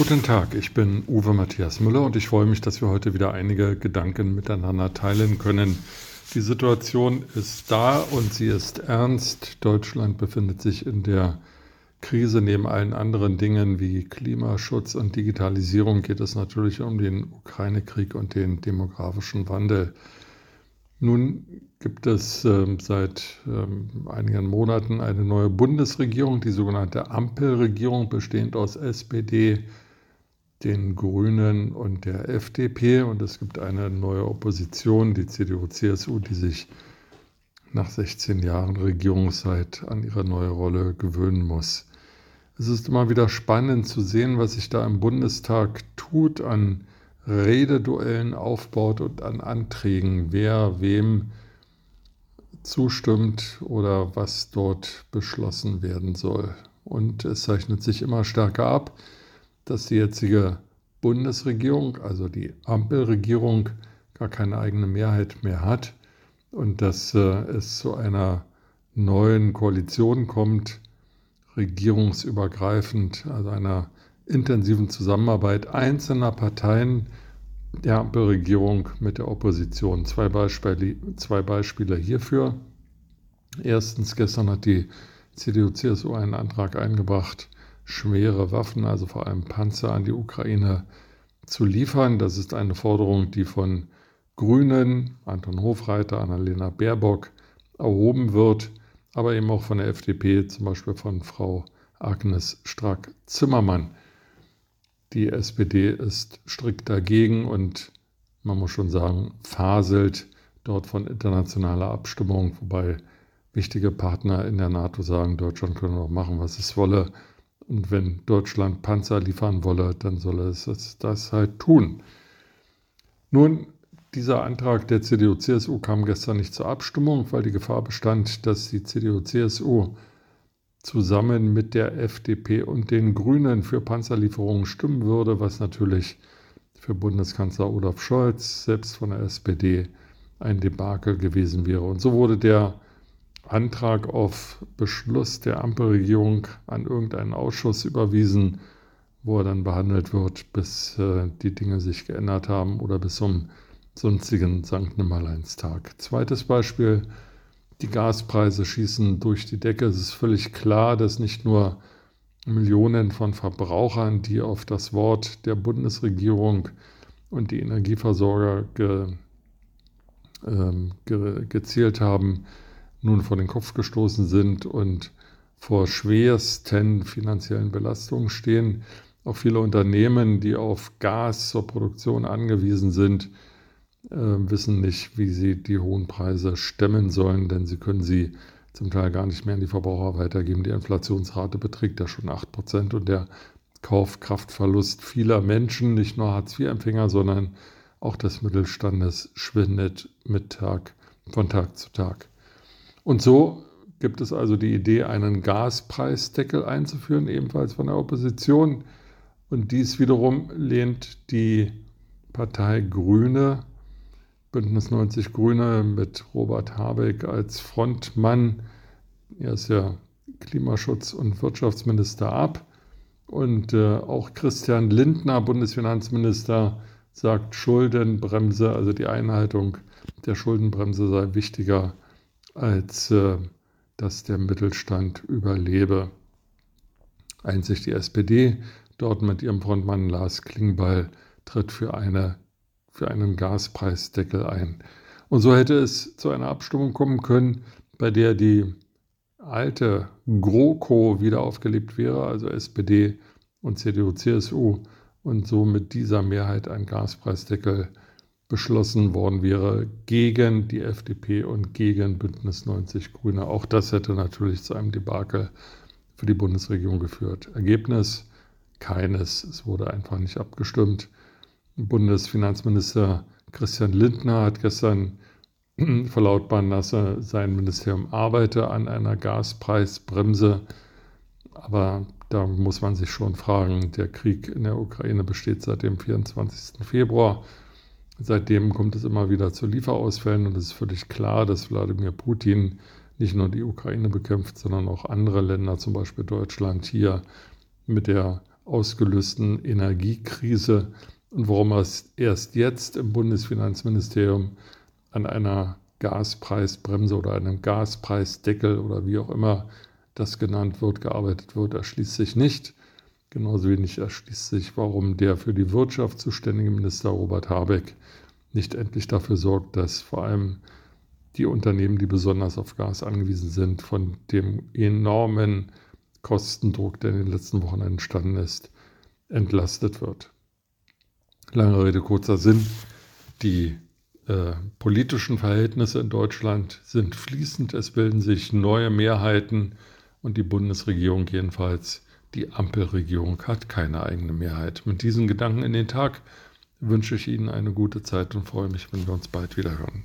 Guten Tag, ich bin Uwe Matthias Müller und ich freue mich, dass wir heute wieder einige Gedanken miteinander teilen können. Die Situation ist da und sie ist ernst. Deutschland befindet sich in der Krise. Neben allen anderen Dingen wie Klimaschutz und Digitalisierung geht es natürlich um den Ukraine-Krieg und den demografischen Wandel. Nun gibt es ähm, seit ähm, einigen Monaten eine neue Bundesregierung, die sogenannte Ampelregierung, bestehend aus SPD, den Grünen und der FDP. Und es gibt eine neue Opposition, die CDU-CSU, die sich nach 16 Jahren Regierungszeit an ihre neue Rolle gewöhnen muss. Es ist immer wieder spannend zu sehen, was sich da im Bundestag tut an Rededuellen aufbaut und an Anträgen, wer wem zustimmt oder was dort beschlossen werden soll. Und es zeichnet sich immer stärker ab, dass die jetzige Bundesregierung, also die Ampelregierung, gar keine eigene Mehrheit mehr hat und dass äh, es zu einer neuen Koalition kommt, regierungsübergreifend, also einer intensiven Zusammenarbeit einzelner Parteien der Ampelregierung mit der Opposition. Zwei Beispiele, zwei Beispiele hierfür. Erstens, gestern hat die CDU-CSU einen Antrag eingebracht, schwere Waffen, also vor allem Panzer, an die Ukraine zu liefern. Das ist eine Forderung, die von Grünen, Anton Hofreiter, Annalena Baerbock erhoben wird, aber eben auch von der FDP, zum Beispiel von Frau Agnes Strack-Zimmermann. Die SPD ist strikt dagegen und man muss schon sagen, faselt dort von internationaler Abstimmung, wobei wichtige Partner in der NATO sagen, Deutschland könne auch machen, was es wolle. Und wenn Deutschland Panzer liefern wolle, dann solle es das halt tun. Nun, dieser Antrag der CDU-CSU kam gestern nicht zur Abstimmung, weil die Gefahr bestand, dass die CDU-CSU zusammen mit der FDP und den Grünen für Panzerlieferungen stimmen würde, was natürlich für Bundeskanzler Olaf Scholz, selbst von der SPD, ein Debakel gewesen wäre. Und so wurde der Antrag auf Beschluss der Ampelregierung an irgendeinen Ausschuss überwiesen, wo er dann behandelt wird, bis äh, die Dinge sich geändert haben oder bis zum sonstigen St. Nimmerleinstag. Zweites Beispiel, die Gaspreise schießen durch die Decke. Es ist völlig klar, dass nicht nur Millionen von Verbrauchern, die auf das Wort der Bundesregierung und die Energieversorger ge, ähm, ge, gezielt haben, nun vor den Kopf gestoßen sind und vor schwersten finanziellen Belastungen stehen. Auch viele Unternehmen, die auf Gas zur Produktion angewiesen sind, äh, wissen nicht, wie sie die hohen Preise stemmen sollen, denn sie können sie zum Teil gar nicht mehr an die Verbraucher weitergeben. Die Inflationsrate beträgt ja schon 8% und der Kaufkraftverlust vieler Menschen, nicht nur Hartz-IV-Empfänger, sondern auch des Mittelstandes, schwindet mit Tag, von Tag zu Tag. Und so gibt es also die Idee, einen Gaspreisdeckel einzuführen, ebenfalls von der Opposition. Und dies wiederum lehnt die Partei Grüne Bündnis 90 Grüne mit Robert Habeck als Frontmann. Er ist ja Klimaschutz- und Wirtschaftsminister ab. Und äh, auch Christian Lindner, Bundesfinanzminister, sagt, Schuldenbremse, also die Einhaltung der Schuldenbremse sei wichtiger, als äh, dass der Mittelstand überlebe. Einzig die SPD, dort mit ihrem Frontmann Lars Klingbeil, tritt für eine für einen Gaspreisdeckel ein. Und so hätte es zu einer Abstimmung kommen können, bei der die alte GroKo wieder aufgelebt wäre, also SPD und CDU, CSU, und so mit dieser Mehrheit ein Gaspreisdeckel beschlossen worden wäre gegen die FDP und gegen Bündnis 90 Grüne. Auch das hätte natürlich zu einem Debakel für die Bundesregierung geführt. Ergebnis keines. Es wurde einfach nicht abgestimmt. Bundesfinanzminister Christian Lindner hat gestern verlautbaren dass er sein Ministerium arbeite an einer Gaspreisbremse. Aber da muss man sich schon fragen, der Krieg in der Ukraine besteht seit dem 24. Februar. Seitdem kommt es immer wieder zu Lieferausfällen und es ist völlig klar, dass Wladimir Putin nicht nur die Ukraine bekämpft, sondern auch andere Länder, zum Beispiel Deutschland, hier mit der ausgelösten Energiekrise und warum es erst jetzt im Bundesfinanzministerium an einer Gaspreisbremse oder einem Gaspreisdeckel oder wie auch immer das genannt wird, gearbeitet wird, erschließt sich nicht. Genauso wenig erschließt sich, warum der für die Wirtschaft zuständige Minister Robert Habeck nicht endlich dafür sorgt, dass vor allem die Unternehmen, die besonders auf Gas angewiesen sind, von dem enormen Kostendruck, der in den letzten Wochen entstanden ist, entlastet wird. Lange Rede, kurzer Sinn. Die äh, politischen Verhältnisse in Deutschland sind fließend. Es bilden sich neue Mehrheiten und die Bundesregierung jedenfalls, die Ampelregierung, hat keine eigene Mehrheit. Mit diesen Gedanken in den Tag wünsche ich Ihnen eine gute Zeit und freue mich, wenn wir uns bald wieder hören.